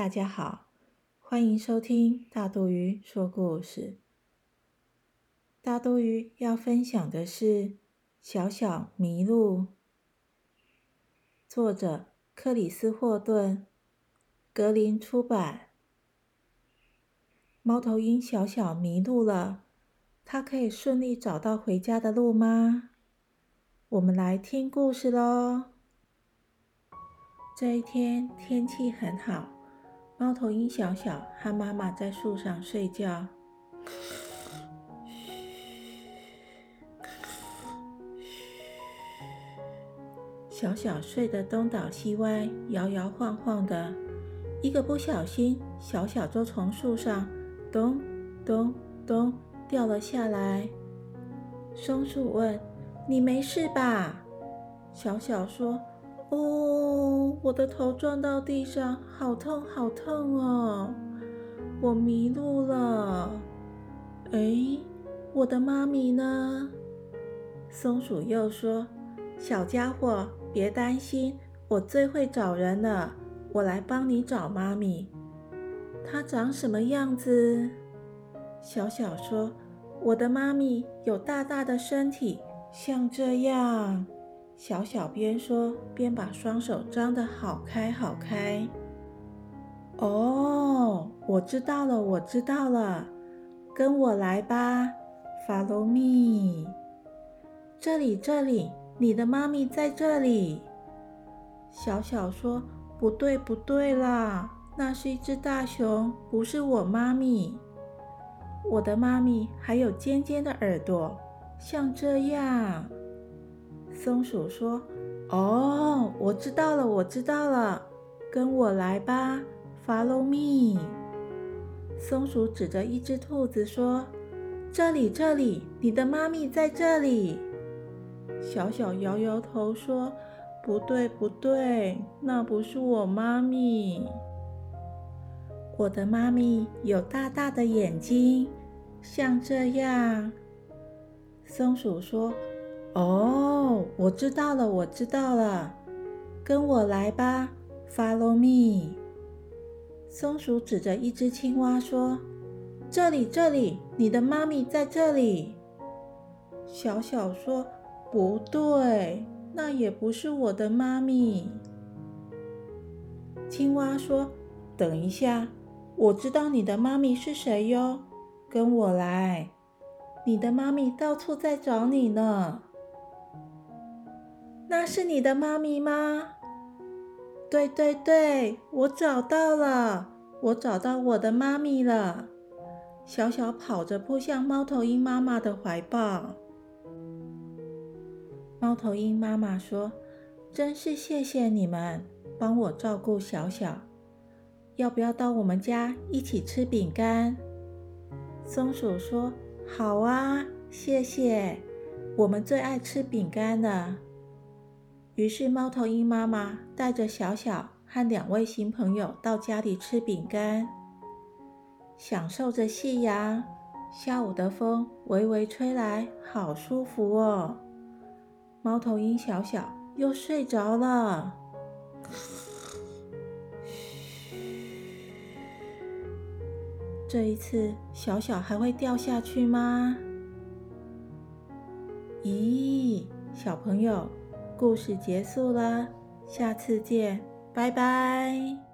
大家好，欢迎收听大肚鱼说故事。大肚鱼要分享的是《小小麋鹿》，作者克里斯·霍顿，格林出版。猫头鹰小小迷路了，它可以顺利找到回家的路吗？我们来听故事喽。这一天天气很好。猫头鹰小小和妈妈在树上睡觉，小小睡得东倒西歪，摇摇晃晃的。一个不小心，小小就从树上咚咚咚掉了下来。松鼠问：“你没事吧？”小小说。哦，我的头撞到地上，好痛好痛哦！我迷路了。哎，我的妈咪呢？松鼠又说：“小家伙，别担心，我最会找人了，我来帮你找妈咪。她长什么样子？”小小说：“我的妈咪有大大的身体，像这样。”小小边说边把双手张得好开好开。哦，我知道了，我知道了，跟我来吧，Follow me。这里，这里，你的妈咪在这里。小小说：“不对，不对啦，那是一只大熊，不是我妈咪。我的妈咪还有尖尖的耳朵，像这样。”松鼠说：“哦，我知道了，我知道了，跟我来吧，Follow me。”松鼠指着一只兔子说：“这里，这里，你的妈咪在这里。”小小摇摇头说：“不对，不对，那不是我妈咪。我的妈咪有大大的眼睛，像这样。”松鼠说。哦，我知道了，我知道了，跟我来吧，Follow me。松鼠指着一只青蛙说：“这里，这里，你的妈咪在这里。”小小说：“不对，那也不是我的妈咪。”青蛙说：“等一下，我知道你的妈咪是谁哟，跟我来，你的妈咪到处在找你呢。”那是你的妈咪吗？对对对，我找到了，我找到我的妈咪了。小小跑着扑向猫头鹰妈妈的怀抱。猫头鹰妈妈说：“真是谢谢你们帮我照顾小小，要不要到我们家一起吃饼干？”松鼠说：“好啊，谢谢，我们最爱吃饼干了。”于是，猫头鹰妈妈带着小小和两位新朋友到家里吃饼干，享受着夕阳。下午的风微微吹来，好舒服哦。猫头鹰小小又睡着了。这一次，小小还会掉下去吗？咦，小朋友。故事结束了，下次见，拜拜。